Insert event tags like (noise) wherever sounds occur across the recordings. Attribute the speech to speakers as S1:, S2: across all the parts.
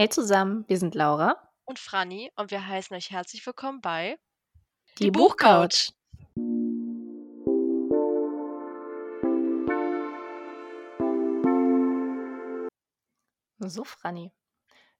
S1: Hey zusammen, wir sind Laura.
S2: Und Franny und wir heißen euch herzlich willkommen bei
S1: Die, Die Buchcouch. So, Franny,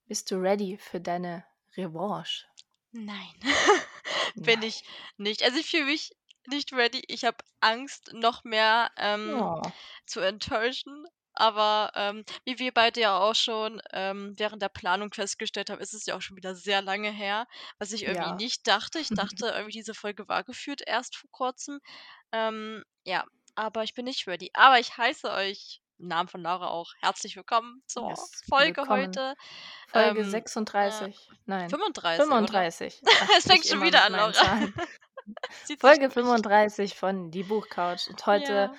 S1: bist du ready für deine Revanche?
S2: Nein, (laughs) bin ich nicht. Also ich fühle mich nicht ready. Ich habe Angst, noch mehr ähm,
S1: Oh,
S2: zu enttäuschen. Aber ähm, wie wir beide ja auch schon ähm, während der Planung festgestellt haben, ist es ja auch schon wieder sehr lange her, was ich irgendwie
S1: ja.
S2: nicht dachte. Ich (laughs) dachte irgendwie, diese Folge war geführt erst vor kurzem. Ähm, ja, aber ich bin nicht ready. Aber ich heiße euch im Namen von Laura auch herzlich willkommen zur
S1: Yes,
S2: Folge
S1: willkommen.
S2: heute.
S1: Folge
S2: Ähm, äh,
S1: 36. Nein,
S2: 35, oder?
S1: 35. (laughs) Ach,
S2: Es fängt schon wieder an, Laura. (laughs)
S1: Folge
S2: durch.
S1: 35 von Die Buchcouch. Und heute,
S2: Ja.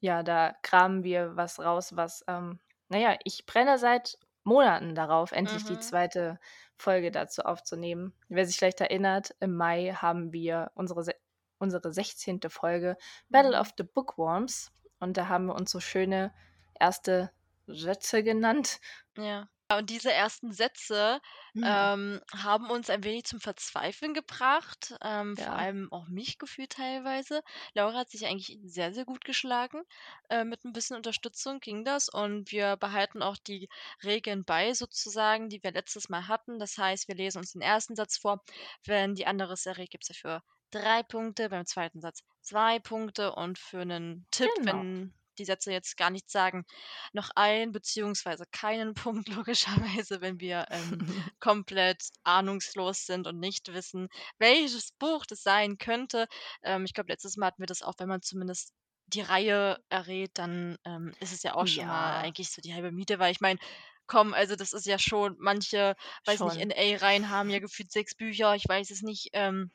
S1: Ja, da kramen wir was raus, was, ähm, naja, ich brenne seit Monaten darauf, endlich die
S2: Mhm.
S1: zweite Folge dazu aufzunehmen. Wer sich vielleicht erinnert, im Mai haben wir unsere, se- unsere 16. Folge Battle
S2: Mhm.
S1: of the Bookworms und da haben wir uns so schöne erste Sätze genannt.
S2: Ja. Und diese ersten Sätze
S1: Ja.
S2: ähm, haben uns ein wenig zum Verzweifeln gebracht, ähm, vor
S1: Ja.
S2: allem auch mich gefühlt teilweise. Laura hat sich eigentlich sehr, sehr gut geschlagen. Äh, mit ein bisschen Unterstützung ging das und wir behalten auch die Regeln bei, sozusagen, die wir letztes Mal hatten. Das heißt, wir lesen uns den ersten Satz vor. Wenn die andere Serie gibt es dafür drei Punkte, beim zweiten Satz zwei Punkte und für einen Tipp,
S1: Genau.
S2: wenn die Sätze jetzt gar nichts sagen, noch ein beziehungsweise keinen (laughs) Punkt logischerweise, wenn wir ähm, (laughs) komplett ahnungslos sind und nicht wissen, welches Buch das sein könnte. Ähm, ich glaube, letztes Mal hatten wir das auch, wenn man zumindest die Reihe errät, dann ähm, ist es ja auch schon mal
S1: Ja.
S2: eigentlich so die halbe Miete, weil ich meine, komm, also das ist ja schon, manche, weiß nicht,
S1: Schon.
S2: NA-Reihen haben ja gefühlt sechs Bücher, ich weiß es nicht. Ähm,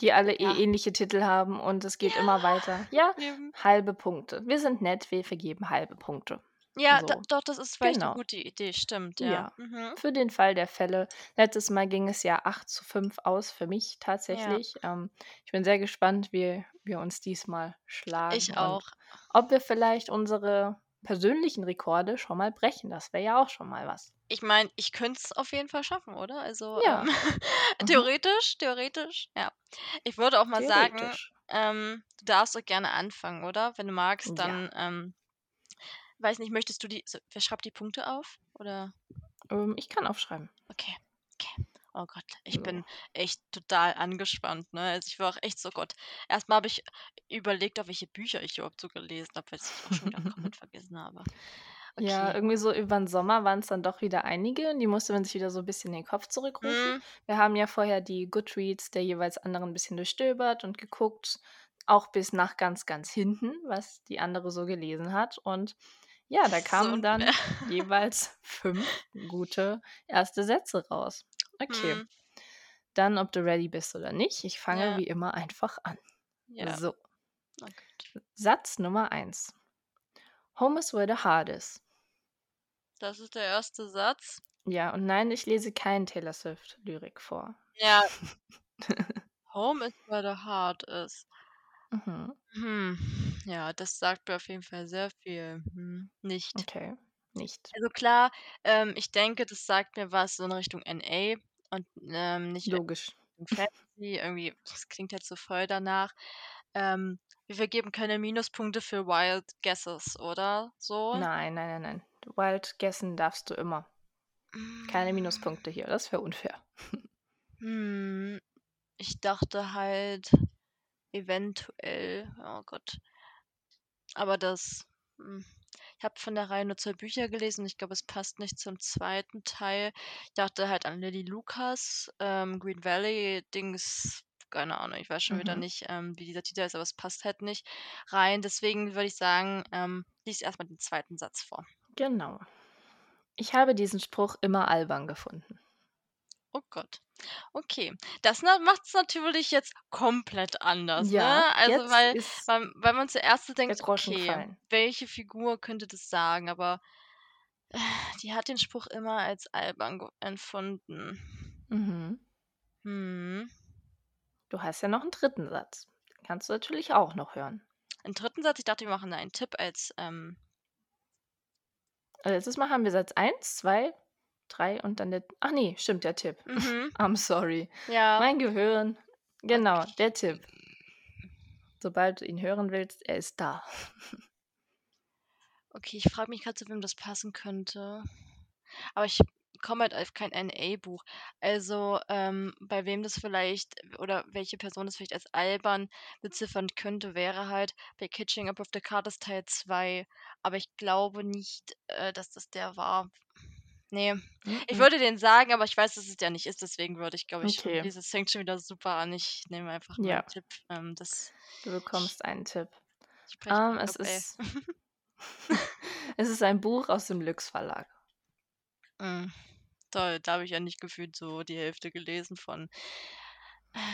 S1: Die alle eh
S2: ja,
S1: ähnliche Titel haben und es geht immer
S2: ja,
S1: weiter. Ja,
S2: eben.
S1: halbe Punkte. Wir sind nett, wir vergeben halbe Punkte.
S2: Ja,
S1: So,
S2: doch, das ist vielleicht eine
S1: genau.
S2: gute Idee, stimmt, ja.
S1: Ja,
S2: Mhm.
S1: für den Fall der Fälle. Letztes Mal ging es ja 8 zu 5 aus für mich tatsächlich. Ähm, ich bin sehr gespannt, wie wir uns diesmal schlagen
S2: ich auch.
S1: ob wir vielleicht unsere persönlichen Rekorde schon mal brechen. Das wäre ja auch schon mal was.
S2: Ich meine, ich könnte es auf jeden Fall schaffen, oder? Also,
S1: Ja,
S2: ähm, (laughs)
S1: mhm.
S2: theoretisch, theoretisch, ja. Ich würde auch mal sagen, ähm, du darfst doch gerne anfangen, oder? Wenn du magst,
S1: Ja.
S2: dann, ähm, weiß nicht, möchtest du die, so, wer schreibt die Punkte auf? Oder?
S1: Ähm, ich kann aufschreiben.
S2: Okay, okay. Oh Gott, ich
S1: So.
S2: bin echt total angespannt, ne? Also ich war auch echt so, Gott. Erstmal habe ich überlegt, auf welche Bücher ich überhaupt so gelesen habe, weil ich auch schon wieder komplett (laughs) vergessen habe.
S1: Ja,
S2: Okay.
S1: irgendwie so über den Sommer waren es dann doch wieder einige und die musste man sich wieder so ein bisschen in den Kopf zurückrufen.
S2: Hm,
S1: Wir haben ja vorher die Goodreads der jeweils anderen ein bisschen durchstöbert und geguckt, auch bis nach ganz, ganz hinten, was die andere so gelesen hat. Und ja, da
S2: ist (laughs) so
S1: kamen dann
S2: unfair.
S1: jeweils fünf gute erste Sätze raus. Okay,
S2: Hm,
S1: dann ob du ready bist oder nicht. Ich fange
S2: ja,
S1: wie immer einfach an.
S2: ja.
S1: So,
S2: Oh Gott.
S1: Satz Nummer eins. Home is where the heart is.
S2: Das ist der erste Satz.
S1: Ja, und nein, ich lese keinen Taylor Swift-Lyrik vor.
S2: Ja, (laughs) Home is where the heart is.
S1: Mhm.
S2: Hm. Ja, das sagt mir auf jeden Fall sehr viel. Hm. Nicht.
S1: Okay, nicht.
S2: Also klar, ähm, ich denke, das sagt mir was so in Richtung NA und ähm, nicht
S1: Logisch.
S2: Fantasy. Irgendwie, das klingt halt so voll danach. Ähm, wir vergeben keine Minuspunkte für Wild Guesses, oder? So?
S1: Nein, nein, nein, nein. Wild guessen darfst du immer. Keine
S2: Mm,
S1: Minuspunkte hier, das wäre unfair.
S2: Hm. Ich dachte halt eventuell, oh Gott. Aber das, hm, ich habe von der Reihe nur zwei Bücher gelesen und ich glaube, es passt nicht zum zweiten Teil. Ich dachte halt an Lily Lucas, ähm, Green Valley, Dings, keine Ahnung, ich weiß schon wieder
S1: Mhm.
S2: nicht, ähm, wie dieser Titel ist, aber es passt halt nicht rein. Deswegen würde ich sagen, ähm, lies erstmal den zweiten Satz vor.
S1: Genau. Ich habe diesen Spruch immer albern gefunden.
S2: Oh Gott. Okay. Das macht es natürlich jetzt komplett anders,
S1: Ja,
S2: ne? Also,
S1: jetzt
S2: weil,
S1: ist
S2: weil, weil man zuerst so denkt, okay, welche Figur könnte das sagen? Aber äh, die hat den Spruch immer als albern empfunden.
S1: Mhm.
S2: Hm.
S1: Du hast ja noch einen dritten Satz. Den kannst du natürlich auch noch hören.
S2: Im dritten Satz, ich dachte, wir machen da einen Tipp als, ähm,
S1: Also letztes Mal haben wir Satz 1, 2, 3 und dann der ach ne, stimmt, der Tipp.
S2: Mhm. (laughs)
S1: I'm sorry.
S2: Ja.
S1: Mein Gehirn. Genau, der Tipp. Sobald du ihn hören willst, er ist da.
S2: Okay, ich frage mich grad, zu wem das passen könnte. Aber ich komme halt auf kein NA-Buch. Also, ähm, bei wem das vielleicht oder welche Person das vielleicht als albern beziffern könnte, wäre halt bei Catching Up with the Carters Teil 2. Aber ich glaube nicht, äh, dass das der war. Ne, ich
S1: Mhm.
S2: würde den sagen, aber ich weiß, dass es der nicht ist, deswegen würde ich, glaube ich
S1: Okay.
S2: dieses fängt schon wieder super an. Ich nehme einfach
S1: Ja.
S2: meinen Tipp. Ähm, das
S1: Du bekommst einen Tipp.
S2: ich breche
S1: Ähm, es
S2: ab,
S1: ist (laughs) (laughs) es ist ein Buch aus dem Lüx Verlag.
S2: Hm, toll, da habe ich ja nicht gefühlt so die Hälfte gelesen von.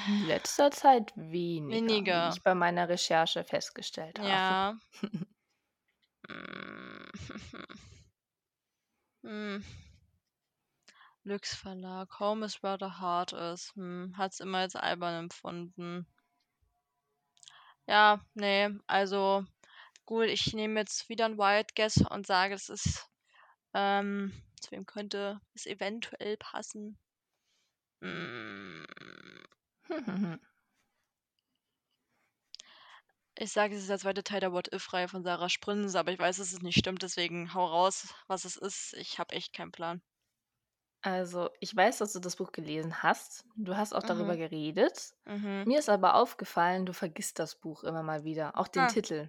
S1: In letzter Zeit weniger, wie
S2: Weniger.
S1: ich bei meiner Recherche festgestellt habe.
S2: Ja. (laughs) (laughs) Hm. Hm. Lüx Verlag. Home is where the heart is. Hm, hat's immer als albern empfunden. Ja, ne, also gut, ich nehme jetzt wieder 'n Wild Guess und sage, es ist ähm, zu wem könnte es eventuell passen? (laughs) Ich sage, es ist der zweite Teil der What-If-Reihe von Sarah Sprins, aber ich weiß, dass es nicht stimmt, deswegen hau raus, was es ist. Ich habe echt keinen Plan.
S1: Also, ich weiß, dass du das Buch gelesen hast. Du hast auch darüber
S2: Mhm.
S1: geredet.
S2: Mhm.
S1: Mir ist aber aufgefallen, du vergisst das Buch immer mal wieder, auch den
S2: Ah.
S1: Titel.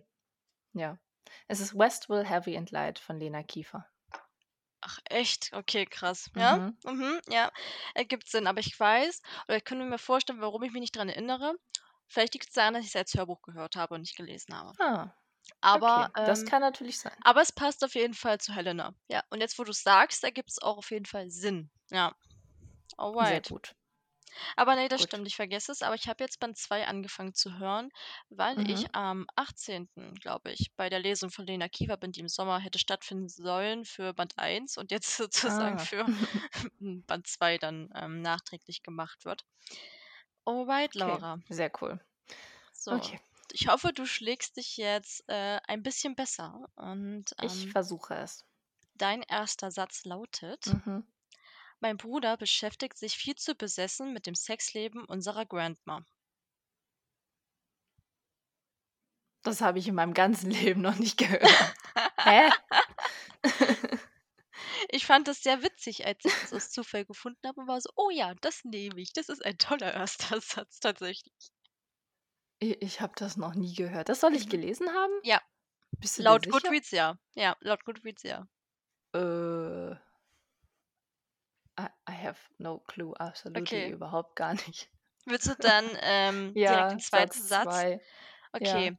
S1: Ja. Es ist Westville Heavy and Light von Lena Kiefer.
S2: Ach echt? Okay, krass. Ja,
S1: Mhm.
S2: mhm, ja, ergibt Sinn. Aber ich weiß oder ich könnte mir vorstellen, warum ich mich nicht dran erinnere. Vielleicht liegt's daran, dass ich's als Hörbuch gehört habe und nicht gelesen habe.
S1: Ah,
S2: Aber,
S1: okay, das
S2: ähm
S1: kann natürlich sein.
S2: aber es passt auf jeden Fall zu Helena. Ja, und jetzt, wo du's sagst, ergibt's auch auf jeden Fall Sinn. Ja.
S1: Sehr
S2: Alright.
S1: gut.
S2: Aber ne, das
S1: Gut.
S2: stimmt, ich vergesse es, aber ich habe jetzt Band 2 angefangen zu hören, weil
S1: Mhm.
S2: ich am 18., glaube ich, bei der Lesung von Lena Kiefer bin, die im Sommer hätte stattfinden sollen für Band 1 und jetzt (laughs) sozusagen
S1: Ah.
S2: für Band 2 dann, ähm, nachträglich gemacht wird. Alright,
S1: Okay,
S2: Laura.
S1: sehr cool.
S2: So,
S1: Okay.
S2: ich hoffe, du schlägst dich jetzt, äh, ein bisschen besser und,
S1: Ich
S2: ähm
S1: versuche es.
S2: dein erster Satz lautet:
S1: Mhm.
S2: „Mein Bruder beschäftigt sich viel zu besessen mit dem Sexleben unserer Grandma.“
S1: Das habe ich in meinem ganzen (laughs) Leben noch nicht gehört. (laughs) Hä?
S2: Ich fand das sehr witzig, als ich das aus Zufall gefunden habe und war so: „Oh ja, das nehme ich. Das ist ein toller erster (laughs) Satz tatsächlich.“
S1: I ich habe das noch nie gehört. Das soll ich
S2: Mhm.
S1: gelesen haben?
S2: Ja.
S1: Bist du
S2: Laut? Goodreads ja. Ja, laut Goodreads ja.
S1: Äh. I I have no clue, absolutely
S2: Okay.
S1: überhaupt gar nicht.
S2: Willst du (laughs) dann, ähm, direkt
S1: Ja,
S2: den zweiten
S1: Satz
S2: Satz?
S1: 2. Ja.
S2: Okay.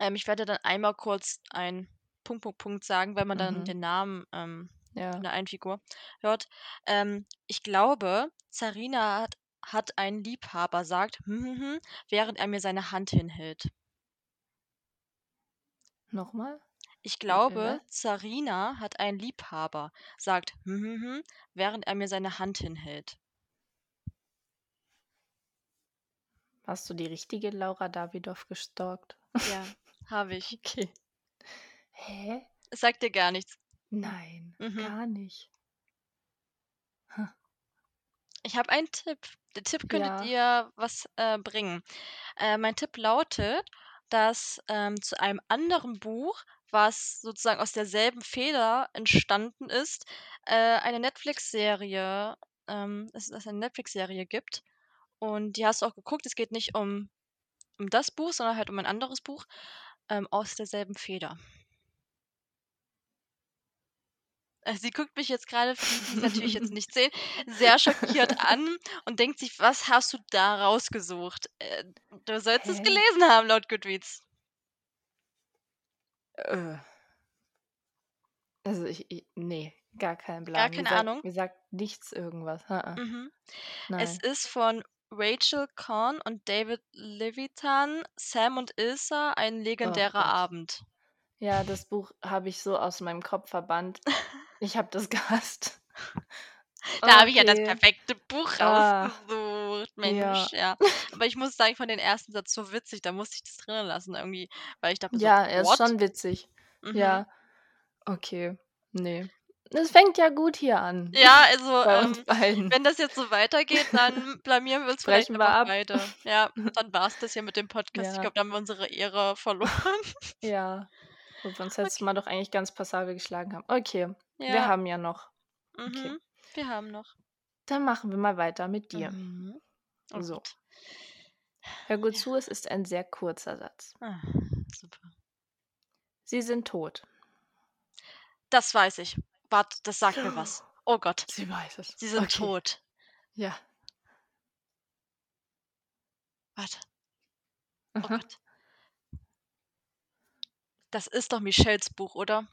S2: Ähm, ich werde dann einmal kurz ein Punkt, Punkt, Punkt sagen, weil man dann
S1: Mhm.
S2: den Namen, ähm, von
S1: Ja.
S2: der einen Figur hört. Ähm, ich glaube, Zarina hat hat einen Liebhaber, sagt hm, hm, hm, während er mir seine Hand hinhält.
S1: Noch mal?
S2: Ich glaube,
S1: was?
S2: Zarina hat einen Liebhaber, sagt hm, hm, hm, während er mir seine Hand hinhält.
S1: Hast du die richtige Laura Dawidow gestalkt?
S2: Ja, habe (laughs) ich.
S1: Okay. Hä?
S2: Es sagt dir gar nichts.
S1: Nein,
S2: Mhm.
S1: gar nicht.
S2: Ich habe einen Tipp. Der Tipp könnte dir was, äh, bringen. Äh, mein Tipp lautet, dass, ähm, zu einem anderen Buch, was sozusagen aus derselben Feder entstanden ist, äh, eine Netflix-Serie ähm, dass es eine Netflix-Serie gibt. Und die hast du auch geguckt. Es geht nicht um um das Buch, sondern halt um ein anderes Buch, ähm, aus derselben Feder. Äh, sie guckt mich jetzt grade, für die, die's natürlich jetzt nicht sehen, sehr schockiert (laughs) an und denkt sich: „Was hast du da rausgesucht?“ Äh, du sollst es
S1: Hä?
S2: gelesen haben laut Goodreads.
S1: Äh. Also, ich i ne, gar keinen
S2: Gar
S1: Plan. Mir
S2: keine
S1: sagt
S2: Ahnung?
S1: mir sagt nichts irgendwas. H-uh.
S2: Mhm. Es ist von Rachel Cohn und David Levitan, „Sam und Ilsa, ein
S1: Och
S2: legendärer
S1: Gott.
S2: Abend.“
S1: Ja, das Buch habe ich so aus meinem Kopf verbannt. Ich habe das (laughs) gehasst.
S2: Da habe ich ja das
S1: Okay.
S2: perfekte Buch
S1: Ah.
S2: rausgesucht,
S1: Ja.
S2: Mensch, ja. Aber ich muss sagen, ich fand den ersten Satz so witzig, da musste ich das drinnen lassen irgendwie, weil ich dachte mir so:
S1: Ja, er ist schon witzig.
S2: Mhm.
S1: Ja. Okay. Ne. Das fängt ja gut hier an.
S2: Ja, also, (laughs) ähm, wenn das jetzt so weitergeht, dann (laughs) blamieren wir uns vielleicht
S1: wir ab.
S2: beide. Ja, dann war's das hier mit dem Podcast. Ich
S1: Ja.
S2: glaube, da haben wir unsere Ehre verloren. (laughs)
S1: Ja. Wo wir uns letztes Mal doch eigentlich ganz passabel geschlagen haben. Okay, wir
S2: Ja.
S1: haben ja noch. Okay.
S2: Mhm. Wir haben noch.
S1: Dann machen wir mal weiter mit dir.
S2: Mhm. Oh
S1: So.
S2: Gott.
S1: Hör gut zu, es ist ein sehr kurzer Satz.
S2: Ah, super.
S1: Sie sind tot.
S2: Das weiß ich. Warte, das sagt mir was. (gasps) Oh Gott,
S1: Sie weiß es.
S2: sie sind
S1: okay.
S2: tot.
S1: Ja.
S2: Warte. Oh
S1: Aha.
S2: Gott. Das ist doch Michelles Buch, oder?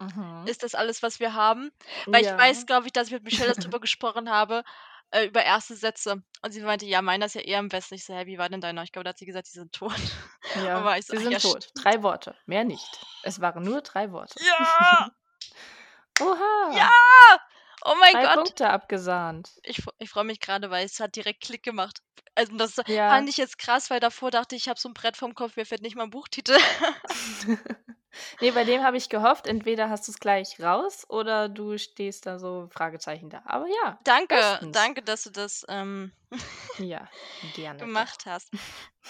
S1: Mhm.
S2: Ist das alles, was wir haben? Weil ich weiß,
S1: Ja.
S2: glaube ich, dass ich mit Michelle darüber (laughs) gesprochen habe, äh, über erste Sätze. Und sie meinte, ja, meiner ist ja eher am besten. Ich so, hä, wie war denn deiner? Ich glaube, da hat sie gesagt, die sind tot. (laughs)
S1: Ja,
S2: Aber ich so,
S1: sie
S2: ach
S1: sind
S2: ja,
S1: tot. Drei Worte, mehr nicht. Es waren nur drei Worte.
S2: Ja! (laughs)
S1: Oha!
S2: Ja! Oh mein
S1: drei
S2: Gott!
S1: Punkte abgesahnt.
S2: Ich, ich freue mich gerade, weil es hat direkt Klick gemacht. Also das
S1: Ja.
S2: fand ich jetzt krass, weil davor dachte ich, ich habe so ein Brett vom Kopf, mir fällt nicht mal ein Buchtitel. (laughs)
S1: nee, bei dem habe ich gehofft, entweder hast du es gleich raus oder du stehst da so Fragezeichen da. Aber ja,
S2: danke,
S1: bestens.
S2: danke, dass du das ähm,
S1: Ja, (laughs) gerne.
S2: gemacht hast.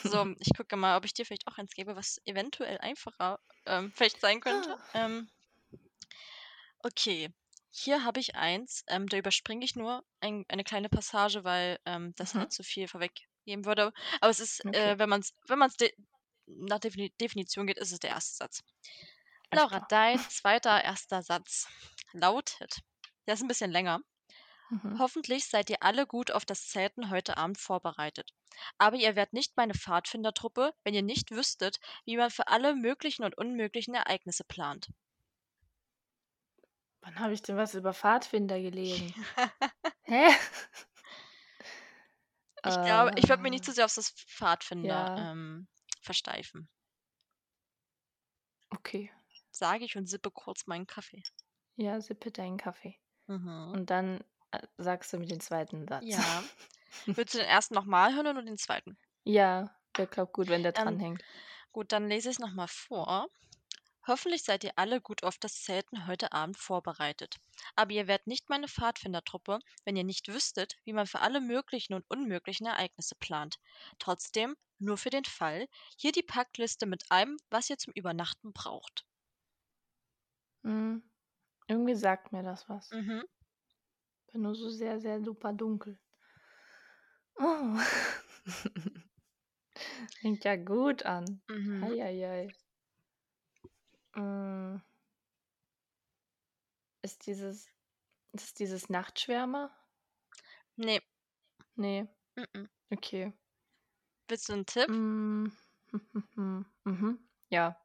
S2: So, (laughs) ich gucke mal, ob ich dir vielleicht auch eins gebe, was eventuell einfacher ähm, vielleicht sein könnte.
S1: Ah.
S2: Ähm, okay, hier habe ich eins. Ähm, da überspringe ich nur ein, eine kleine Passage, weil ähm, das
S1: Mhm.
S2: halt zu viel vorweggeben würde. Aber es ist,
S1: Okay.
S2: äh, wenn man es wenn man's de nach Defini Definition geht, ist es der erste Satz.
S1: Alles
S2: Laura,
S1: klar.
S2: dein zweiter erster Satz lautet, der ist ein bisschen länger.
S1: Mhm.
S2: Hoffentlich seid ihr alle gut auf das Zelten heute Abend vorbereitet. Aber ihr wärt nicht meine Pfadfindertruppe, wenn ihr nicht wüsstet, wie man für alle möglichen und unmöglichen Ereignisse plant.
S1: Wann habe ich denn was über Pfadfinder gelesen? (laughs) Hä? (laughs)
S2: Ich glaube, ich würde mich nicht
S1: Äh,
S2: zu sehr auf das Pfadfinder
S1: ja.
S2: ähm, versteifen.
S1: Okay.
S2: Sage ich und sippe kurz meinen Kaffee.
S1: Ja, sippe deinen Kaffee.
S2: Mhm.
S1: Und dann äh, sagst du mir den zweiten Satz.
S2: Ja. (laughs) Willst du den ersten nochmal hören oder den zweiten?
S1: ja, der glaubt gut, wenn der
S2: Ähm,
S1: dranhängt.
S2: Gut, dann lese ich es nochmal vor. Hoffentlich seid ihr alle gut auf das Zelten heute Abend vorbereitet. Aber ihr wärt nicht meine Pfadfindertruppe, wenn ihr nicht wüsstet, wie man für alle möglichen und unmöglichen Ereignisse plant. Trotzdem, nur für den Fall, hier die Packliste mit allem, was ihr zum Übernachten braucht.
S1: Hm. Irgendwie sagt mir das was.
S2: Mhm.
S1: Bin nur so sehr, sehr super dunkel. Oh. (laughs) Fängt ja gut an.
S2: Mhm.
S1: Eieiei. Mm. Ist dieses, ist dieses Nachtschwärmer?
S2: Nee.
S1: Nee,
S2: Mhm.
S1: okay.
S2: Willst du einen Tipp?
S1: Mm. (laughs) Mhm. Ja.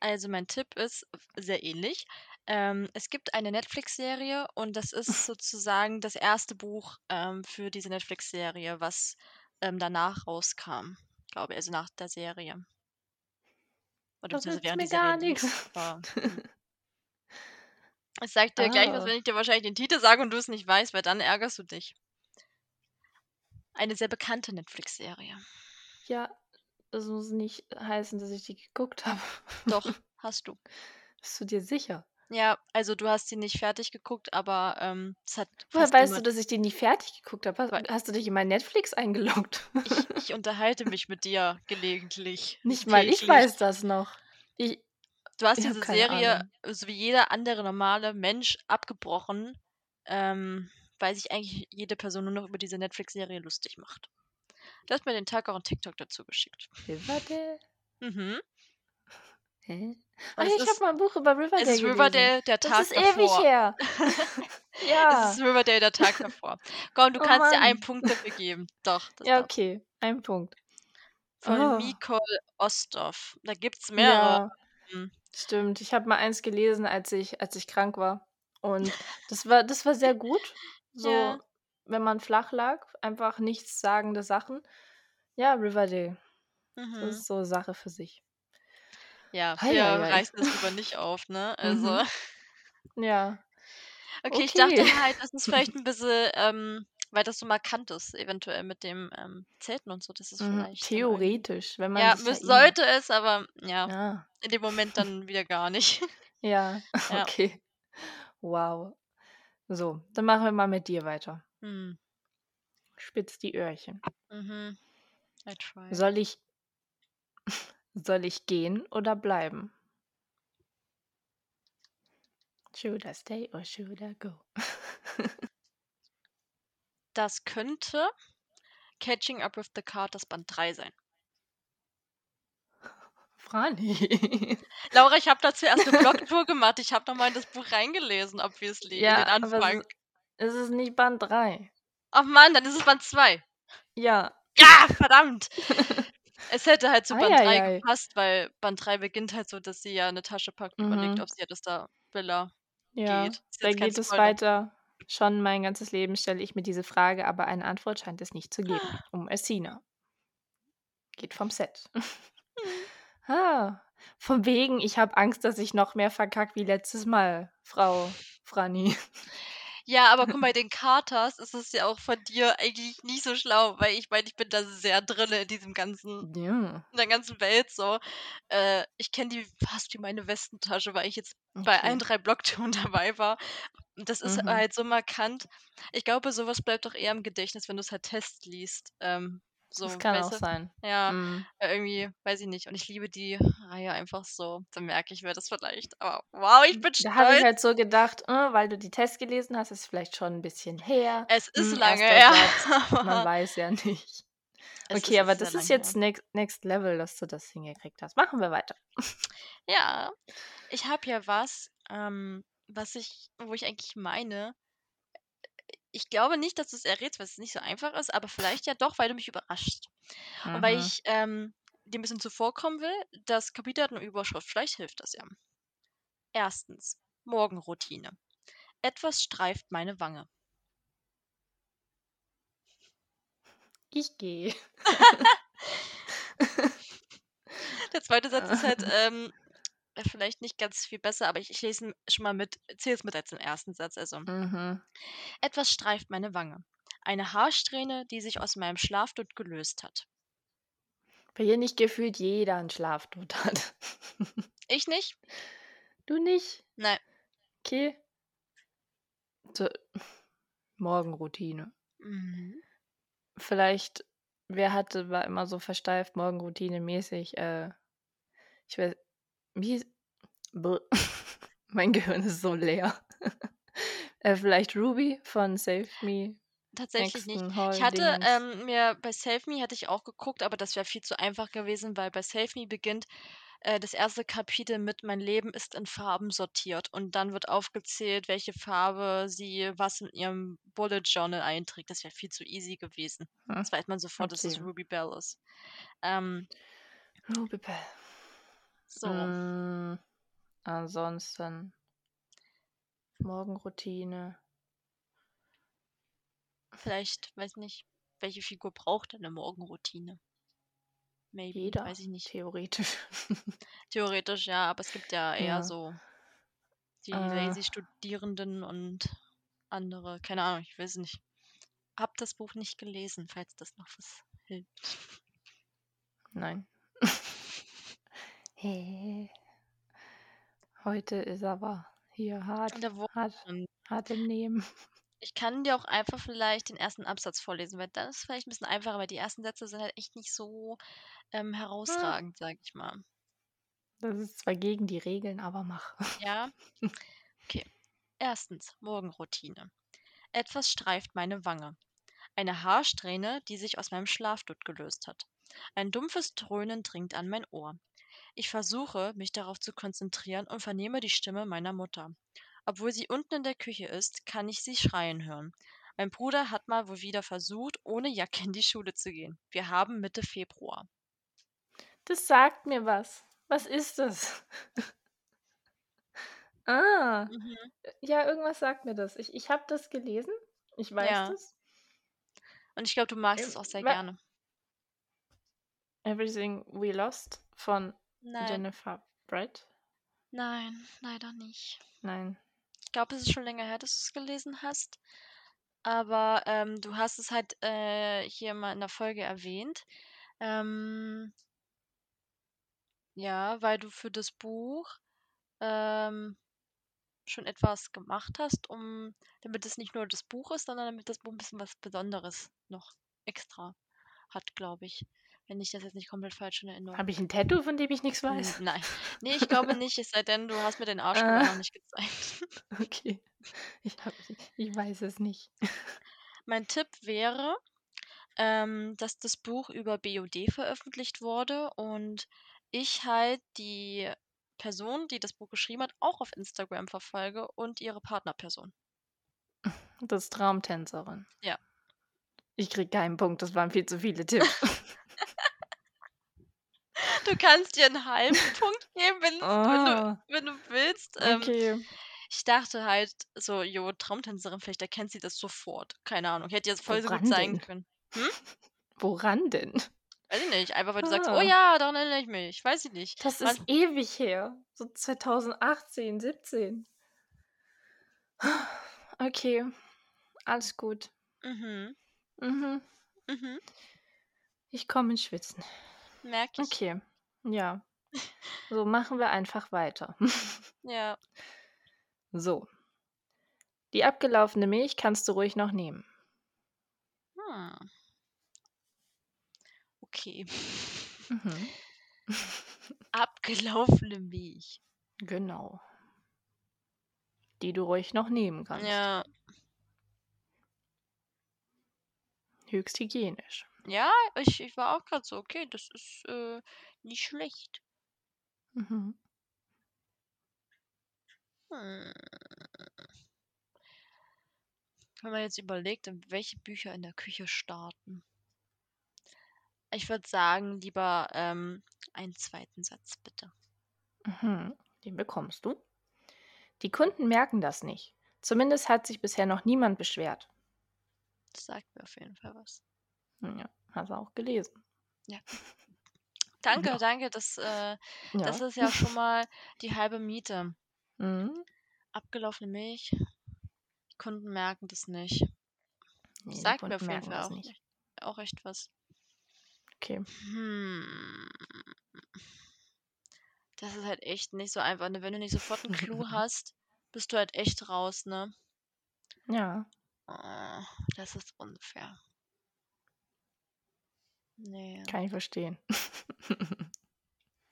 S2: Also mein Tipp ist sehr ähnlich. Ähm, es gibt eine Netflix-Serie und das ist (laughs) sozusagen das erste Buch ähm, für diese Netflix-Serie, was ähm, danach rauskam, glaube ich, also nach der Serie. Oder
S1: Das
S2: während
S1: mir gar nichts. (laughs)
S2: Ich sag dir gleich was,
S1: Ah.
S2: wenn ich dir wahrscheinlich den Titel sage und du es nicht weißt, weil dann ärgerst du dich. Eine sehr bekannte Netflix-Serie.
S1: Ja, das muss nicht heißen, dass ich die geguckt habe.
S2: Doch, (laughs) hast du.
S1: Bist du dir sicher?
S2: Ja, also du hast sie nicht fertig geguckt, aber ähm, es hat
S1: Woher weißt du, dass ich die nie fertig geguckt habe? Hast, hast du dich in mein Netflix eingeloggt?
S2: Ich, ich (laughs) unterhalte mich mit dir gelegentlich.
S1: Nicht mal ich weiß das noch. Ich,
S2: Du hast diese Serie,
S1: Ahnung.
S2: so wie jeder andere normale Mensch, abgebrochen, ähm, weil sich eigentlich jede Person nur noch über diese Netflix-Serie lustig macht. Du hast mir den Tag auch einen TikTok dazu geschickt.
S1: Riverdale?
S2: Mhm.
S1: Hä? Ach,
S2: es
S1: ich
S2: ist,
S1: habe mal ein Buch über Riverdale
S2: es ist. Riverdale der
S1: Das
S2: Tag
S1: ist ewig
S2: davor.
S1: her. (laughs)
S2: Es
S1: ja.
S2: ist Riverdale der Tag davor. Komm, du
S1: Oh
S2: kannst dir einen
S1: Mann.
S2: Punkt dafür geben. Doch, das
S1: Ja, okay. Ein Punkt.
S2: Von
S1: Oh.
S2: Nicole Osthoff. Da gibt es mehrere.
S1: Ja,
S2: ähm,
S1: stimmt. Ich habe mal eins gelesen, als ich, als ich krank war. Und das war, das war sehr gut. (laughs) So,
S2: Ja.
S1: wenn man flach lag, einfach nichts sagende Sachen. Ja, Riverdale. Das
S2: Mhm.
S1: ist so Sache für sich.
S2: Ja, wir
S1: hei, hei.
S2: reißen das lieber nicht auf, ne? (laughs) Also.
S1: Mhm. Ja.
S2: Okay, ich dachte
S1: Okay.
S2: halt, dass es vielleicht (laughs) ein bisschen, ähm, weil das so markant ist, eventuell mit dem ähm, Zelten und so, dass es
S1: Mhm.
S2: vielleicht irgendwie.
S1: Theoretisch, wenn man
S2: Ja, müß,
S1: erinnert.
S2: sollte es, aber ja,
S1: Ja.
S2: in dem Moment dann wieder gar nicht. (laughs)
S1: Ja,
S2: Ja.
S1: okay. Wow. So, dann machen wir mal mit dir weiter.
S2: Hm.
S1: Spitz die Öhrchen.
S2: Mhm.
S1: Soll ich soll ich gehen oder bleiben? Should I stay or should I go?
S2: Das könnte Catching Up with the Carters Band 3 sein.
S1: Franny.
S2: Laura, ich habe da zuerst eine (laughs) Blogtour gemacht. Ich habe nochmal in das Buch reingelesen, obviously, in
S1: Ja,
S2: den
S1: aber
S2: Anfang.
S1: es, es ist nicht Band 3.
S2: Ach Mann, dann ist es Band 2.
S1: Ja.
S2: Ja, verdammt. (laughs) Es hätte halt zu Band 3
S1: Eieiei.
S2: gepasst, weil Band 3 beginnt halt so, dass sie ja eine Tasche packt und überlegt,
S1: Mhm.
S2: ob sie ja das da Villa
S1: Ja,
S2: geht.
S1: Da geht es weiter. Schon mein ganzes Leben stelle ich mir diese Frage, aber eine Antwort scheint es nicht zu geben. Um Essina. Geht vom Set. (laughs) ah, von wegen, ich habe Angst, dass ich noch mehr verkack wie letztes Mal, Frau Franny.
S2: Ja, aber guck mal, bei (laughs) den Carters ist es ja auch von dir eigentlich nicht so schlau, weil ich meine, ich bin da sehr drin in diesem ganzen,
S1: Ja,
S2: in der ganzen Welt so. Äh, ich kenne die fast wie meine Westentasche, weil ich jetzt bei allen
S1: okay.
S2: drei Blocktouren (laughs) dabei war. Das ist
S1: Mhm.
S2: halt so markant. Ich glaube, sowas bleibt doch eher im Gedächtnis, wenn du es halt Test liest. Ähm, so,
S1: Das kann auch
S2: du?
S1: sein.
S2: Ja,
S1: Mm.
S2: irgendwie, weiß ich nicht. Und ich liebe die Reihe einfach so. Dann merke ich mir das vielleicht. Aber wow, ich bin
S1: Da habe ich halt so gedacht, äh, weil du die Tests gelesen hast, ist vielleicht schon ein bisschen her.
S2: Es ist
S1: Hm,
S2: lange her.
S1: Satz, (laughs) man weiß ja nicht.
S2: Es
S1: Okay, aber das ist jetzt next, next Level, dass du das hingekriegt hast. Machen wir weiter.
S2: Ja, ich habe ja was, ähm, was ich, wo ich eigentlich meine, ich glaube nicht, dass du es errätst, weil es nicht so einfach ist, aber vielleicht ja doch, weil du mich überrascht. Und weil
S1: Mhm.
S2: ich ähm, dir ein bisschen zuvorkommen will, das Kapitel hat eine Überschrift, vielleicht hilft das ja. Erstens, Morgenroutine. Etwas streift meine Wange.
S1: Ich gehe. (laughs) (laughs)
S2: Der zweite Satz ist halt ähm, vielleicht nicht ganz viel besser, aber ich, ich lese ihn schon mal mit, zähle es mit als den ersten Satz. Also,
S1: Mhm.
S2: etwas streift meine Wange. Eine Haarsträhne, die sich aus meinem Schlafdutt gelöst hat.
S1: Bei ihr nicht gefühlt jeder einen Schlaftod hat.
S2: Ich nicht?
S1: Du nicht?
S2: Nein.
S1: Okay. So, Morgenroutine.
S2: Mhm.
S1: Vielleicht, wer hatte, war immer so versteift, Morgenroutine mäßig. Äh, ich weiß, wie. (laughs) mein Gehirn ist so leer. (laughs) äh, vielleicht Ruby von Save Me.
S2: Tatsächlich nicht.
S1: Nächsten
S2: Ich hatte ähm, mir bei Save Me hatte ich auch geguckt, aber das wäre viel zu einfach gewesen, weil bei Save Me beginnt äh, das erste Kapitel mit Mein Leben ist in Farben sortiert und dann wird aufgezählt, welche Farbe sie was in ihrem Bullet Journal einträgt. Das wäre viel zu easy gewesen.
S1: Hm,
S2: Das weiß man sofort, dass es
S1: okay.
S2: Ruby Bell ist. Ähm,
S1: Ruby Bell.
S2: So,
S1: Mm, ansonsten Morgenroutine.
S2: vielleicht, weiß nicht, welche Figur braucht eine Morgenroutine? Maybe,
S1: Jeder,
S2: weiß ich nicht.
S1: theoretisch. (laughs)
S2: Theoretisch ja, aber es gibt ja eher
S1: Ja.
S2: so die
S1: Äh.
S2: lazy Studierenden und andere, keine Ahnung, ich weiß nicht. Hab das Buch nicht gelesen, falls das noch was hilft.
S1: Nein. Hey. Heute ist aber hier hart, hart, hart im Nehmen. (laughs)
S2: Ich kann dir auch einfach vielleicht den ersten Absatz vorlesen, weil das ist vielleicht ein bisschen einfacher, weil die ersten Sätze sind halt echt nicht so ähm, herausragend, sag ich mal.
S1: Das ist zwar gegen die Regeln, aber mach.
S2: Ja? (laughs) Okay. Erstens, Morgenroutine. Etwas streift meine Wange. Eine Haarsträhne, die sich aus meinem Schlafdutt gelöst hat. Ein dumpfes Dröhnen dringt an mein Ohr. Ich versuche, mich darauf zu konzentrieren und vernehme die Stimme meiner Mutter. Obwohl sie unten in der Küche ist, kann ich sie schreien hören. Mein Bruder hat mal wohl wieder versucht, ohne Jacke in die Schule zu gehen. Wir haben Mitte Februar.
S1: Das sagt mir was. Was ist das? (laughs) ah,
S2: Mhm.
S1: ja, irgendwas sagt mir das. Ich, ich habe das gelesen. Ich weiß
S2: Ja.
S1: das.
S2: Und ich glaube, du magst
S1: Ähm,
S2: es auch sehr gerne.
S1: Everything We Lost von
S2: Nein,
S1: Jennifer Brett.
S2: nein, leider nicht.
S1: Nein.
S2: Ich glaube, es ist schon länger her, dass du es gelesen hast. Aber ähm, du hast es halt äh, hier mal in der Folge erwähnt. Ähm, ja, weil du für das Buch ähm, schon etwas gemacht hast, um damit es nicht nur das Buch ist, sondern damit das Buch ein bisschen was Besonderes noch extra hat, glaube ich. Wenn ich das jetzt nicht komplett falsch in Erinnerung
S1: Habe ich ein Tattoo, von dem ich nichts weiß?
S2: nein. Ne, ich glaube nicht, es sei denn, du hast mir den Arschgeweih
S1: Ah.
S2: noch nicht gezeigt. (laughs)
S1: Okay. Ich habe ich weiß es nicht.
S2: Mein Tipp wäre, ähm, dass das Buch über BOD veröffentlicht wurde und ich halt die Person, die das Buch geschrieben hat, auch auf Instagram verfolge und ihre Partnerperson.
S1: Das ist Traumtänzerin.
S2: Ja.
S1: Ich kriege keinen Punkt, das waren viel zu viele Tipps. (laughs)
S2: Du kannst dir 'n halben Punkt geben, wenn wenn du
S1: Oh,
S2: wenn du willst. Ähm,
S1: okay.
S2: ich dachte halt so: „Jo, Traumtänzerin, vielleicht erkennt sie das sofort.“ Keine Ahnung, hätte jetzt voll so gut
S1: Woran
S2: sein
S1: denn?
S2: können. Hm? (laughs)
S1: Woran denn?
S2: Weiß ich nicht, einfach weil du sagst: „Oh
S1: Ah.
S2: ja, daran erinnere ich mich.“ Weiß ich nicht.
S1: Das
S2: Man
S1: ist ewig her. So 2018, 17. (sighs) Okay, alles gut.
S2: Mhm.
S1: Mhm.
S2: Mhm.
S1: Ich komme ins Schwitzen.
S2: Merke ich.
S1: Okay, ja. So, machen wir einfach weiter. (laughs)
S2: Ja.
S1: So. Die abgelaufene Milch kannst du ruhig noch nehmen.
S2: Hm. Okay.
S1: Mhm. (laughs)
S2: Abgelaufene Milch.
S1: Genau. Die du ruhig noch nehmen kannst.
S2: Ja.
S1: Höchst hygienisch.
S2: Ja, ich ich war auch grad so: „Okay, das ist, äh, nicht schlecht.“
S1: Mhm.
S2: Hm. Wenn man jetzt überlegt, in welche Bücher in der Küche starten. Ich würde sagen, lieber, ähm, einen zweiten Satz bitte.
S1: Mhm. Den bekommst du. Die Kunden merken das nicht. Zumindest hat sich bisher noch niemand beschwert.
S2: Das sagt mir auf jeden Fall was.
S1: Ja, hast du auch gelesen.
S2: Ja. (laughs) Danke,
S1: Ja.
S2: danke, das, äh das
S1: Ja.
S2: ist ja schon (laughs) mal die halbe Miete.
S1: Mhm.
S2: Abgelaufene Milch. Die Kunden merken das nicht.
S1: Ne, die
S2: Sagt mir auf jeden Fall
S1: das
S2: auch
S1: nicht.
S2: auch echt was.
S1: Okay.
S2: Hm. Das ist halt echt nicht so einfach, ne? Wenn du nicht sofort 'n Clou (laughs) hast, bist du halt echt raus, ne?
S1: Ja.
S2: Oh, das ist unfair. Ne.
S1: Kann ich verstehen. (laughs)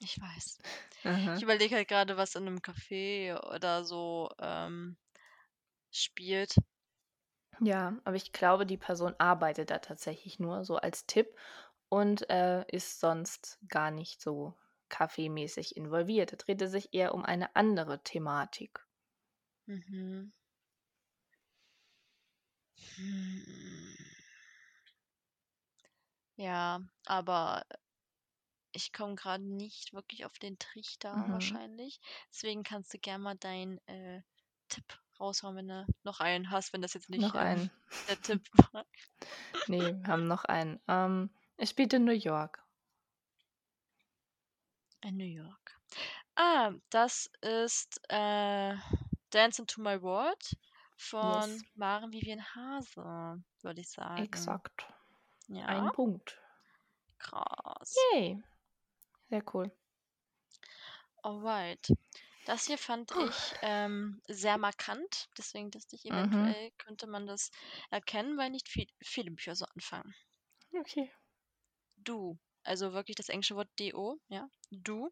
S2: Ich weiß.
S1: Aha.
S2: Ich überlege halt grade, was in 'nem Café oder so, ähm, spielt.
S1: Ja, aber ich glaube, die Person arbeitet da tatsächlich nur so als Tipp und, äh, ist sonst gar nicht so kaffeemäßig involviert. Da dreht es sich eher um eine andere Thematik.
S2: Mhm. Hm. Ja, aber ich komme grad nicht wirklich auf den Trichter
S1: Mhm.
S2: wahrscheinlich. Deswegen kannst du gern mal deinen, äh, Tipp raushauen, wenn du noch einen hast, wenn das jetzt nicht,
S1: Noch
S2: ähm,
S1: einen.
S2: der Tipp (laughs) war.
S1: Ne, wir haben noch einen. Ähm, es spielt in New York.
S2: In New York. Ah, das ist, äh, „Dance into My World“ von
S1: Yes.
S2: Maren Vivian Hase, würde ich sagen.
S1: Exakt.
S2: Ja?
S1: Ein Punkt.
S2: Krass.
S1: Yay. Sehr cool.
S2: Alright. Das hier fand ich, ähm, sehr markant, deswegen dachte ich,
S1: Mhm.
S2: eventuell könnte man das erkennen, weil nicht viel viele Bücher so anfangen.
S1: Okay.
S2: Du, also wirklich das englische Wort do, ja? Du,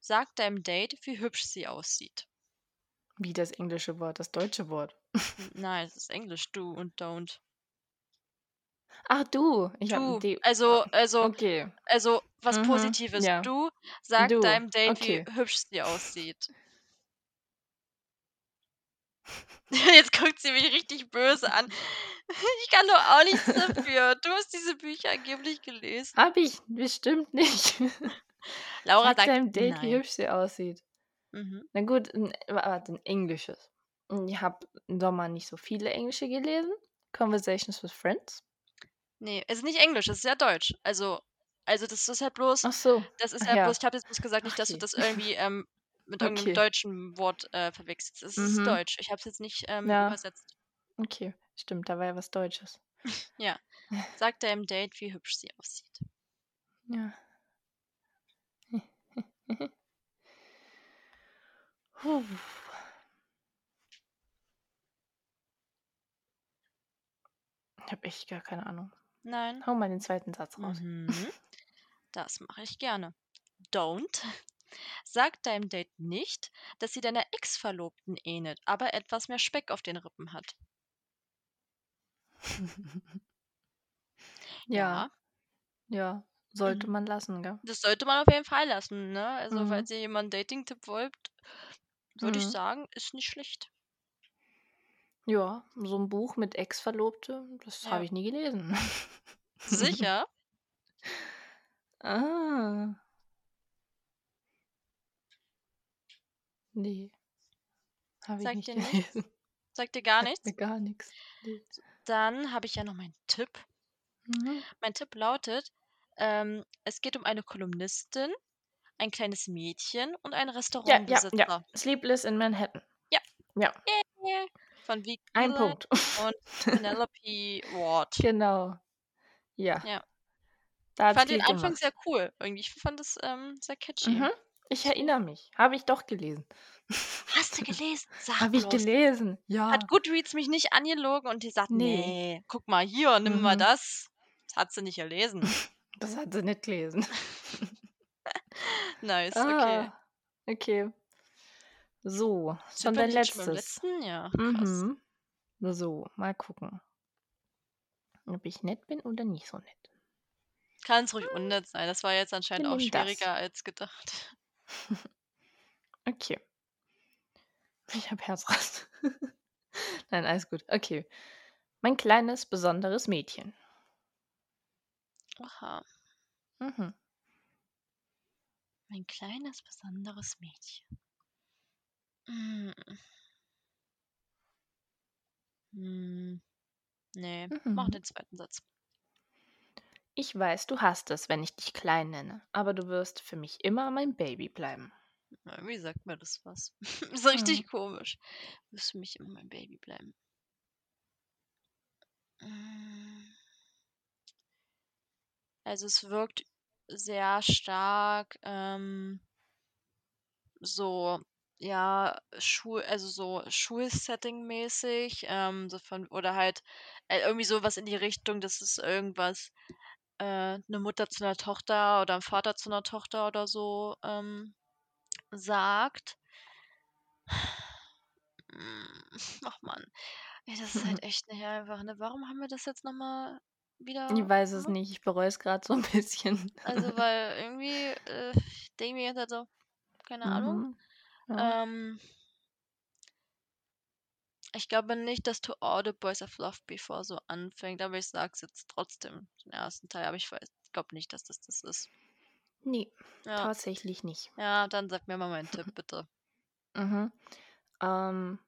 S2: sag deinem Date, wie hübsch sie aussieht.
S1: Wie das englische Wort, das deutsche Wort?
S2: Nein, es ist Englisch, do und don't.
S1: Ach, du. Ich habe
S2: Du,
S1: D
S2: also (laughs) also
S1: okay.
S2: also was
S1: Mhm,
S2: Positives.
S1: ja.
S2: Du, sag
S1: Du,
S2: deinem Date,
S1: okay.
S2: wie hübsch sie aussieht. (laughs) (laughs) Jetzt guckt sie mich richtig böse an. Ich kann doch auch nichts dafür. Du hast diese Bücher angeblich gelesen.
S1: Habe ich bestimmt nicht.
S2: Laura
S1: Sag
S2: sagt
S1: deinem Date, wie
S2: nein.
S1: hübsch sie aussieht.
S2: Mhm.
S1: Na gut, warte, 'n Englisches. Ich habe im Sommer nicht so viele Englische gelesen. Conversations with Friends.
S2: Nee, es ist nicht Englisch, es ist ja Deutsch. Also, also das ist halt bloß.
S1: Ach so.
S2: Das ist halt
S1: ja.
S2: bloß, ich habe jetzt bloß gesagt, nicht, okay. dass du das irgendwie ähm, mit
S1: okay.
S2: irgendeinem deutschen Wort äh, verwechselst. Es ist
S1: mhm.
S2: Deutsch. Ich habe es jetzt nicht ähm,
S1: ja.
S2: übersetzt.
S1: Okay, stimmt, da war ja was Deutsches. (laughs)
S2: ja. (laughs) Sagt er im Date, wie hübsch sie aussieht.
S1: Ja. (laughs) Puh. Ich habe echt gar keine Ahnung.
S2: Nein.
S1: Hau mal den zweiten Satz raus.
S2: Mhm. Das mache ich gerne. Don't. (laughs) Sag deinem Date nicht, dass sie deiner Ex-Verlobten ähnelt, aber etwas mehr Speck auf den Rippen hat. (laughs)
S1: ja, ja. Sollte
S2: Mhm.
S1: man lassen, gell?
S2: Das sollte man auf jeden Fall lassen, ne? Also,
S1: Mhm.
S2: falls ihr jemanden Dating-Tipp wollt, würde ich
S1: Mhm.
S2: sagen, ist nicht schlecht.
S1: Ja, so ein Buch mit Ex-Verlobte, das
S2: Ja.
S1: habe ich nie gelesen.
S2: Sicher? (laughs)
S1: Ah. Ne. Habe ich
S2: Sagt
S1: nicht
S2: dir nichts?
S1: gelesen.
S2: Sagt dir gar
S1: Sagt
S2: nichts?
S1: mir gar nix. Ne.
S2: Dann habe ich ja noch meinen Tipp.
S1: Mhm.
S2: Mein Tipp lautet, ähm, es geht um eine Kolumnistin, ein kleines Mädchen und einen
S1: Ja, ja,
S2: Restaurantbesitzer.
S1: ja. Sleepless in Manhattan.
S2: Ja.
S1: Ja.
S2: Yeah. Von Vic
S1: Ein Punkt.
S2: und (laughs) Penelope Ward.
S1: Genau. Ja.
S2: Ja.
S1: Da
S2: Ich fand den Anfang
S1: gemacht.
S2: sehr cool. Irgendwie, ich fand es ähm, sehr catchy.
S1: Mhm. Ich erinnere mich. Habe ich doch gelesen. (laughs)
S2: Hast du gelesen?
S1: Habe ich gelesen. Ja.
S2: Hat Goodreads mich nicht angelogen und die sagt,
S1: Ne.
S2: nee, guck mal hier, nimm mal
S1: Mhm.
S2: das. Das hat sie nicht gelesen. (laughs)
S1: Das hat sie nicht gelesen.
S2: nice, okay.
S1: Ah. Okay. So,
S2: Sind
S1: schon dein
S2: jetzt schon
S1: letztes.
S2: letzten? Ja, krass.
S1: Mhm. So, mal gucken. Ob ich nett bin oder nicht so nett.
S2: Kann's ruhig unnett sein. Das war jetzt anscheinend auch
S1: nehmen das.
S2: schwieriger als gedacht. (laughs)
S1: Okay. Ich habe Herzrasen. (laughs) Nein, alles gut. Okay. Mein kleines, besonderes Mädchen.
S2: Oha.
S1: Mhm.
S2: Mein kleines, besonderes Mädchen. Hm. Hm. Nee, mach
S1: Mhm.
S2: den zweiten Satz.
S1: Ich weiß, du hast es, wenn ich dich klein nenne, aber du wirst für mich immer mein Baby bleiben.
S2: Irgendwie sagt mir das was. (laughs) ist richtig
S1: Mhm.
S2: komisch. Wirst für mich immer mein Baby bleiben. Mm. Also es wirkt sehr stark ähm, so, ja, Schul, also so Schulsetting-mäßig, ähm, so von, oder halt äh, irgendwie sowas in die Richtung, dass es irgendwas, äh, eine Mutter zu einer Tochter oder ein Vater zu einer Tochter oder so ähm, sagt. (sighs) Ach man, das ist halt (laughs) echt nicht einfach, ne? Warum haben wir das jetzt nochmal
S1: Ich
S2: wieder
S1: weiß es nicht, ich bereue es gerade so ein bisschen.
S2: Also, weil (laughs) irgendwie äh, denke ich mir jetzt halt so, keine Ahnung.
S1: Ja.
S2: Ähm, ich glaube nicht, dass To All the Boys I've Loved Before so anfängt, aber ich sag's jetzt trotzdem, den ersten Teil, aber ich weiß, ich glaube nicht, dass das das ist.
S1: Nee,
S2: Ja,
S1: tatsächlich nicht.
S2: ja, dann sag mir mal meinen Tipp, (laughs) bitte.
S1: Mhm. Ähm,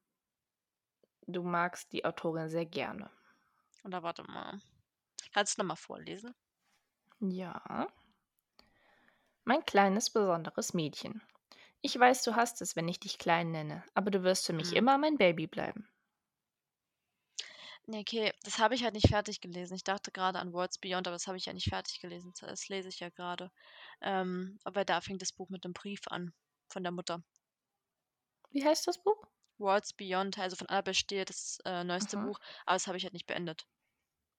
S1: du magst die Autorin sehr gerne.
S2: Oder warte mal. Kannst du nochmal vorlesen?
S1: Ja. Mein kleines, besonderes Mädchen. Ich weiß, du hast es, wenn ich dich klein nenne, aber du wirst für mich
S2: Hm.
S1: immer mein Baby bleiben.
S2: Nee, okay, das habe ich halt nicht fertig gelesen. Ich dachte gerade an Worlds Beyond, aber das habe ich ja nicht fertig gelesen. Das lese ich ja gerade. Ähm, aber da fängt das Buch mit einem Brief an von der Mutter.
S1: Wie heißt das Buch?
S2: Worlds Beyond, also von Annabelle Steele, das äh, neueste
S1: Aha.
S2: Buch, aber das habe ich halt nicht beendet.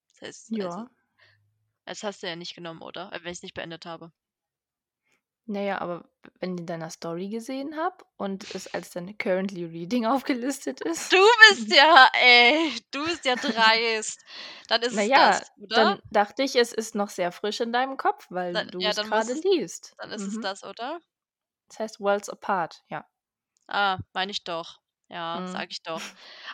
S2: Das heißt, also,
S1: Ja.
S2: das hast du ja nicht genommen, oder? Äh, Wenn ich es nicht beendet habe.
S1: Naja, aber wenn ich in deiner Story gesehen habe und es als dein Currently Reading (laughs) aufgelistet ist.
S2: Du bist ja, ey, du bist ja dreist. Dann ist es
S1: Naja,
S2: das, oder?
S1: dann dachte ich, es ist noch sehr frisch in deinem Kopf, weil
S2: Dann,
S1: du
S2: ja,
S1: es
S2: dann
S1: gerade
S2: es,
S1: liest.
S2: dann ist es
S1: Mhm.
S2: das, oder?
S1: Das heißt Worlds Apart, ja.
S2: Ah, meine ich doch. Ja,
S1: Mhm.
S2: sag ich doch.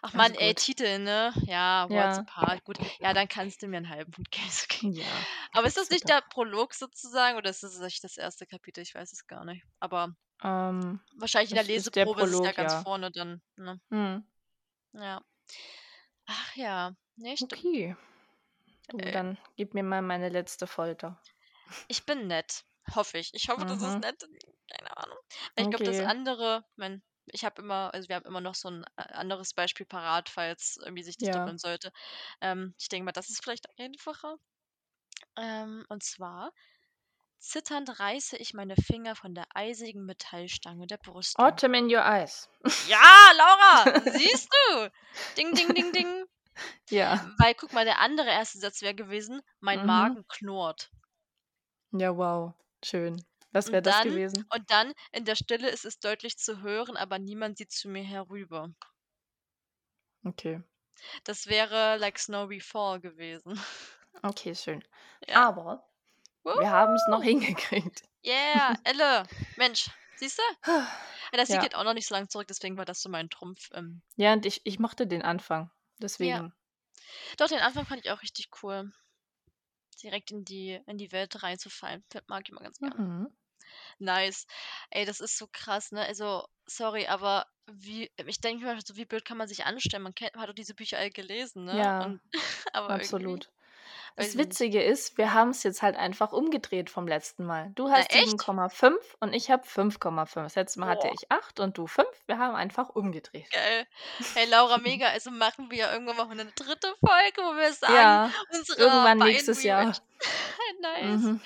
S2: Ach
S1: Also
S2: Mann, ey. Titel, ne? Ja, Worlds
S1: Ja.
S2: Apart. Gut. Ja, dann kannst du mir einen halben Punkt (laughs) geben. Okay.
S1: Ja,
S2: Aber ist das nicht der Prolog sozusagen oder ist das echt das erste Kapitel? Ich weiß es gar nicht. Aber
S1: Ähm,
S2: wahrscheinlich in der
S1: es ist der
S2: Leseprobe ist es ja
S1: Prolog,
S2: ganz
S1: ja.
S2: vorne dann, ne?
S1: Mhm.
S2: Ja. Ach ja, ne, stimmt.
S1: Okay. Du,
S2: Äh,
S1: dann gib mir mal meine letzte Folter.
S2: ich bin nett. Hoffe ich. Ich hoffe, das ist
S1: Mhm.
S2: nett. Keine Ahnung. Ich glaube, das
S1: Okay.
S2: andere, mein, ich habe immer, also wir haben immer noch so ein äh, anderes Beispiel parat, falls irgendwie sich das
S1: Ja.
S2: doppeln sollte. Ähm, ich denke mal, das ist vielleicht einfacher. Ähm, und zwar, zitternd reiße ich meine Finger von der eisigen Metallstange der Brüstung.
S1: Autumn in your eyes.
S2: Ja, Laura, siehst du? Ding, ding, ding, ding. (laughs)
S1: Ja.
S2: Weil guck mal, der andere erste Satz wäre gewesen: „Mein
S1: Mhm.
S2: Magen knurrt.“
S1: Ja, wow, schön. Was wäre
S2: Und
S1: das
S2: dann
S1: gewesen?
S2: und dann: „In der Stille ist es deutlich zu hören, aber niemand sieht zu mir herüber.“
S1: Okay.
S2: Das wäre „Like Snow Fall“ gewesen.
S1: Okay, schön. (laughs)
S2: Ja.
S1: Aber wir haben's noch
S2: Woo!
S1: hingekriegt.
S2: Yeah, (laughs) Elle. Mensch, siehst du? (sighs) Ja, das
S1: Ja.
S2: geht auch noch nicht so lang zurück, deswegen war das so mein Trumpf, ähm
S1: Ja, und ich ich mochte den Anfang,
S2: Ja.
S1: deswegen.
S2: Doch, den Anfang fand ich auch richtig cool. Direkt in die in die Welt reinzufallen, das mag ich immer ganz gerne.
S1: Mhm.
S2: Nice. Ey, das ist so krass, ne? Also, sorry, aber wie ich denke mir so, wie blöd kann man sich anstellen? Man kennt hat doch diese Bücher alle gelesen, ne?
S1: Ja,
S2: Und (laughs)
S1: absolut. Das
S2: ich nicht.
S1: Witzige ist, wir haben's jetzt halt einfach umgedreht vom letzten Mal. Du hast
S2: echt?
S1: 7,5 und ich habe 5,5. Das letzte Mal hatte
S2: Boah.
S1: ich 8 und du 5. Wir haben einfach umgedreht.
S2: Geil. Hey, Laura, mega. Also, machen wir irgendwann mal 'ne 3. Folge, wo wir sagen,
S1: Ja,
S2: unsere
S1: irgendwann nächstes Jahr. (laughs)
S2: Nice.
S1: Mhm.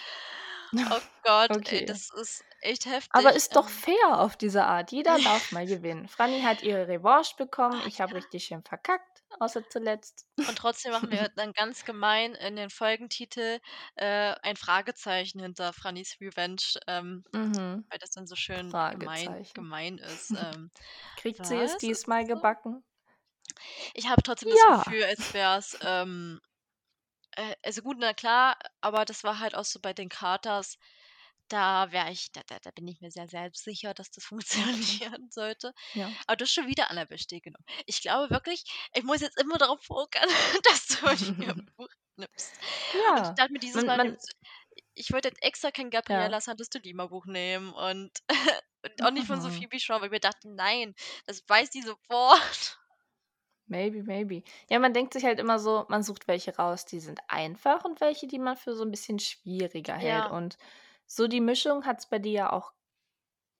S2: Oh (laughs) Gott, ey,
S1: Okay.
S2: das ist echt
S1: Aber
S2: heftig,
S1: ist doch
S2: ähm
S1: fair auf diese Art. Jeder (laughs) darf mal gewinnen. Franny hat ihre Revanche bekommen.
S2: Oh,
S1: Ich habe
S2: ja.
S1: richtig schön verkackt, außer zuletzt.
S2: Und trotzdem machen wir (laughs) dann ganz gemein in den Folgentitel, äh, ein Fragezeichen hinter Frannys Revenge, ähm,
S1: Mhm.
S2: weil das dann so schön gemein gemein ist. Ähm,
S1: Kriegt sie es diesmal gebacken?
S2: Ich habe trotzdem das
S1: Ja.
S2: Gefühl, als wär's, ähm äh, also gut, na klar, aber das war halt auch so bei den Katers, da wäre ich da da da bin ich mir sehr selbstsicher, dass das (laughs) funktionieren sollte.
S1: Ja.
S2: Aber du hast schon wieder Annabelle Stegemann. Ich glaube wirklich, ich muss jetzt immer darauf pokern, (laughs) dass du ihr (laughs) Buch nimmst. Und ich
S1: Ja,
S2: dachte mir dieses
S1: man
S2: Mal
S1: man
S2: ich wollte jetzt extra kein
S1: Ja.
S2: Gabriella Santos de Lima Buch nehmen und und auch nicht von
S1: Mhm.
S2: Sophie Bichon, weil ich mir dachte: „Nein, das weiß die sofort.“
S1: Maybe, maybe. Ja, man denkt sich halt immer so, man sucht welche raus, die sind einfach und welche, die man für so 'n bisschen schwieriger hält.
S2: Ja.
S1: Und so die Mischung hat's bei dir ja auch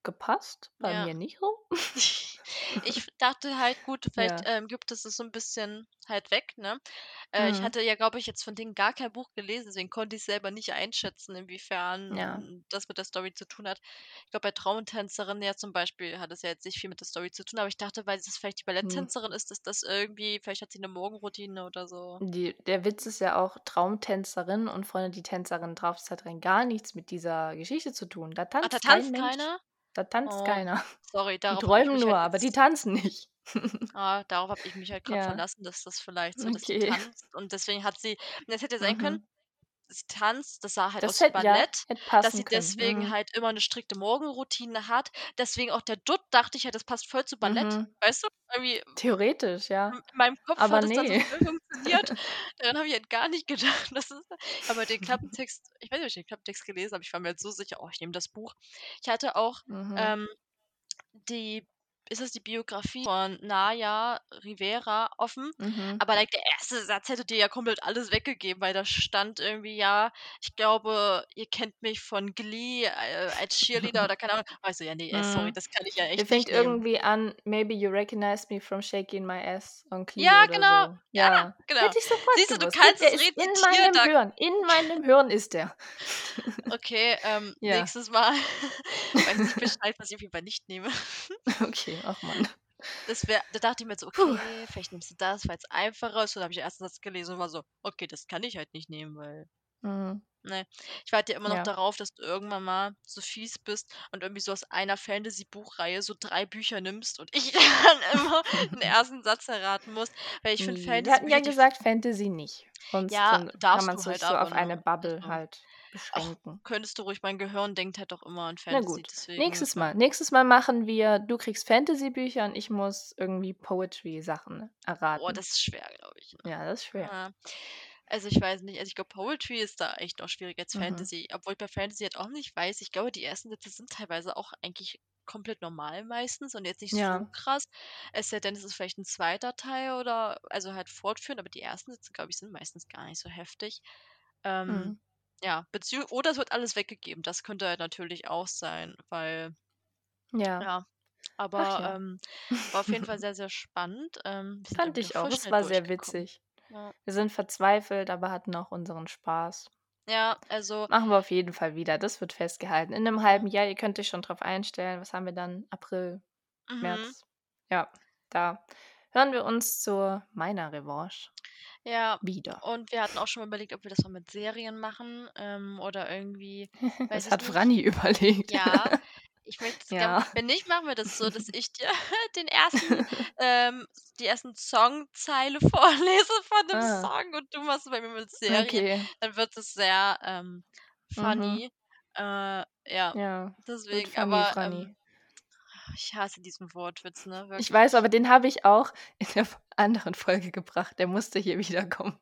S1: gepasst, bei
S2: Ja.
S1: mir nicht so. (laughs)
S2: Ich (laughs) dachte halt, gut, vielleicht,
S1: Ja.
S2: ähm, gibt es das so 'n bisschen halt weg, ne? Äh, ich
S1: Mhm.
S2: hatte ja, glaube ich, jetzt von denen gar kein Buch gelesen, deswegen konnte ich's selber nicht einschätzen, inwiefern
S1: Ja.
S2: das mit der Story zu tun hat. Ich glaube, bei Traumtänzerin ja zum Beispiel hat es ja jetzt nicht viel mit der Story zu tun, aber ich dachte, weil das vielleicht die
S1: Hm.
S2: Balletttänzerin ist, dass das irgendwie vielleicht hat sie 'ne Morgenroutine oder so.
S1: Die der Witz ist ja auch Traumtänzerin und Freunde, die Tänzerin drauf. Das hat rein gar nichts mit dieser Geschichte zu tun. Da
S2: Ah, da
S1: tanzt kein
S2: tanzt keiner?
S1: Da tanzt
S2: Oh,
S1: keiner.
S2: sorry,
S1: Die
S2: darauf ich
S1: träumen nur,
S2: halt
S1: aber die tanzen nicht. (laughs)
S2: Ah, darauf habe ich mich halt grad
S1: Ja.
S2: verlassen, dass das vielleicht so dass sie
S1: Okay.
S2: tanzt und deswegen hat sie es hätte sein können,
S1: Mhm.
S2: Sie tanzt, das sah halt
S1: Das
S2: aus
S1: hätte ja,
S2: Ballett,
S1: hätte
S2: dass sie
S1: können.
S2: deswegen
S1: Mhm.
S2: halt immer 'ne strikte Morgenroutine hat. Deswegen auch der Dutt dachte ich halt, das passt voll zu Ballett,
S1: Mhm.
S2: weißt du? Irgendwie
S1: Theoretisch, ja.
S2: in in meinem Kopf
S1: Aber
S2: hat es dann so funktioniert. (laughs) Daran habe ich halt gar nicht gedacht. Das ist (laughs) aber den Klappentext ich weiß nicht, ob ich den Klappentext gelesen habe. Ich war mir jetzt so sicher: „Oh, ich nehme das Buch.“ Ich hatte auch,
S1: Mhm.
S2: ähm, die ist es die Biografie von Naya Rivera offen,
S1: Mhm.
S2: aber like der erste Satz hätte dir ja komplett alles weggegeben, weil da stand irgendwie: „Ja, ich glaube, ihr kennt mich von Glee, äh, als Cheerleader“ oder keine Ahnung. War ich so: „Ja, ne, äh, sorry,
S1: Mhm.
S2: das kann ich ja
S1: Der
S2: echt
S1: fängt
S2: nicht nehmen.“
S1: irgendwie an: „Maybe you recognize me from shaking my ass on Glee“
S2: Ja,
S1: oder
S2: genau.
S1: so.
S2: Ja,
S1: Ja,
S2: genau.
S1: hätte ich sofort
S2: Siehst du, du kannst
S1: Der
S2: es
S1: ist in meinem
S2: da
S1: Hirn. In meinem Hirn ist der. (laughs)
S2: Okay, ähm,
S1: Ja.
S2: nächstes Mal (laughs) weiß ich Bescheid, was ich auf jeden Fall nicht nehme. (laughs)
S1: Okay, ach Mann.
S2: Das wäre da dachte ich mir so:
S1: Puh.
S2: „Okay, vielleicht nimmst du das, weil's einfacher ist.“ Und dann habe ich den ersten Satz gelesen und war so: „Okay, das kann ich halt nicht nehmen, weil“
S1: Mhm.
S2: Ne? Ich warte ja immer noch
S1: Ja.
S2: darauf, dass du irgendwann mal so fies bist und irgendwie so aus einer Fantasy-Buchreihe so 3 Bücher nimmst und ich (laughs) dann immer den (laughs) ersten Satz erraten muss, weil ich finde
S1: Ne, wir hatten ja gesagt Fantasy nicht. Sonst
S2: Ja,
S1: kann
S2: darfst
S1: man's
S2: du
S1: sich
S2: halt
S1: so auf eine
S2: ne?
S1: Bubble
S2: Also,
S1: halt
S2: ach,
S1: beschränken.
S2: könntest du ruhig mein Gehirn denkt halt doch immer an
S1: Na
S2: Fantasy,
S1: gut,
S2: deswegen,
S1: nächstes Mal. Nächstes Mal machen wir du kriegst Fantasy-Bücher und ich muss irgendwie Poetry-Sachen
S2: Boah,
S1: erraten.
S2: das ist schwer, glaube ich, ne?
S1: Ja, das ist schwer.
S2: Ja. Also, ich weiß nicht. Also, ich glaube, Poetry ist da echt noch schwieriger als
S1: Mhm.
S2: Fantasy, obwohl ich bei Fantasy halt auch nicht weiß ich glaube, die ersten Sätze sind teilweise auch eigentlich komplett normal meistens und jetzt nicht so
S1: Ja.
S2: krass. Es sei denn, es ist vielleicht 'n 2. Teil oder also, halt fortführend, aber die ersten Sätze, glaube ich, sind meistens gar nicht so heftig. Ähm,
S1: Mhm.
S2: ja, oder es wird alles weggegeben. Das könnte halt natürlich auch sein, weil
S1: Ja.
S2: ja, aber,
S1: ja.
S2: ähm, war auf jeden Fall (laughs) sehr, sehr spannend. Ähm,
S1: Fand ich auch. Es war sehr witzig.
S2: Ja.
S1: Wir sind verzweifelt, aber hatten auch unseren Spaß.
S2: Ja, also
S1: Machen wir auf jeden Fall wieder. Das wird festgehalten. In 'nem
S2: Ja.
S1: halben Jahr, ihr könnt euch schon drauf einstellen. Was haben wir dann? April,
S2: Mhm.
S1: März? Ja, da hören wir uns zu meiner Revanche
S2: Ja,
S1: wieder.
S2: und wir hatten auch schon mal überlegt, ob wir das mal mit Serien machen, ähm, oder irgendwie, (laughs)
S1: Das hat
S2: nicht.
S1: Franni (laughs) überlegt.
S2: Ja, ich möchte
S1: Ja.
S2: wenn nicht, machen wir das so, dass (laughs) ich dir (laughs) den ersten ähm, die ersten Songzeile (laughs) vorlese von dem
S1: Ah.
S2: Song und du machst bei mir mit Serien.
S1: Okay.
S2: Dann wird es sehr, ähm,
S1: Mhm.
S2: funny. Äh, ja,
S1: Ja,
S2: deswegen,
S1: funny,
S2: aber,
S1: Franni.
S2: ähm, ich hasse diesen Wortwitz, ne,
S1: Ich
S2: wirklich.
S1: weiß, aber den habe ich auch in der anderen Folge gebracht. Der musste hier wiederkommen.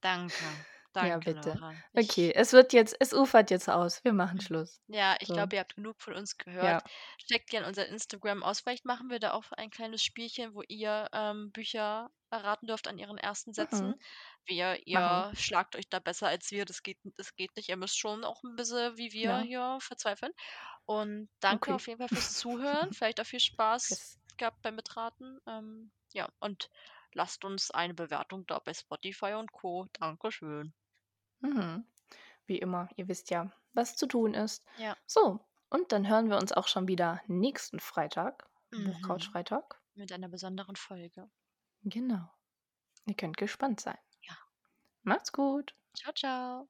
S2: Danke,
S1: Ja,
S2: danke,
S1: bitte.
S2: Laura.
S1: Okay, es wird jetzt es ufert jetzt aus. Wir machen
S2: Mhm.
S1: Schluss.
S2: Ja, ich
S1: So.
S2: glaube, ihr habt genug von uns gehört.
S1: Ja.
S2: Checkt gerne unser Instagram aus. Vielleicht machen wir da auch ein kleines Spielchen, wo ihr, ähm, Bücher erraten dürft an ihren ersten Sätzen.
S1: Mhm.
S2: Wir
S1: Machen
S2: ihr schlagt euch da besser als wir. Das geht das geht nicht. Ihr müsst schon auch 'n bisschen wie wir
S1: Ja.
S2: hier verzweifeln. Und danke
S1: Okay.
S2: auf jeden Fall fürs (laughs) Zuhören. Vielleicht auch viel Spaß
S1: Yes.
S2: gehabt beim Mitraten. Ähm, ja, und lasst uns eine Bewertung da bei Spotify und Co. Dankeschön.
S1: Mhm. Wie immer, ihr wisst ja, was zu tun ist.
S2: Ja.
S1: So, und dann hören wir uns auch schon wieder nächsten Freitag, Buchcouch-Freitag.
S2: Mhm. Mit einer besonderen Folge.
S1: Genau. Ihr könnt gespannt sein.
S2: Ja.
S1: Macht's gut.
S2: Tschau, tschau.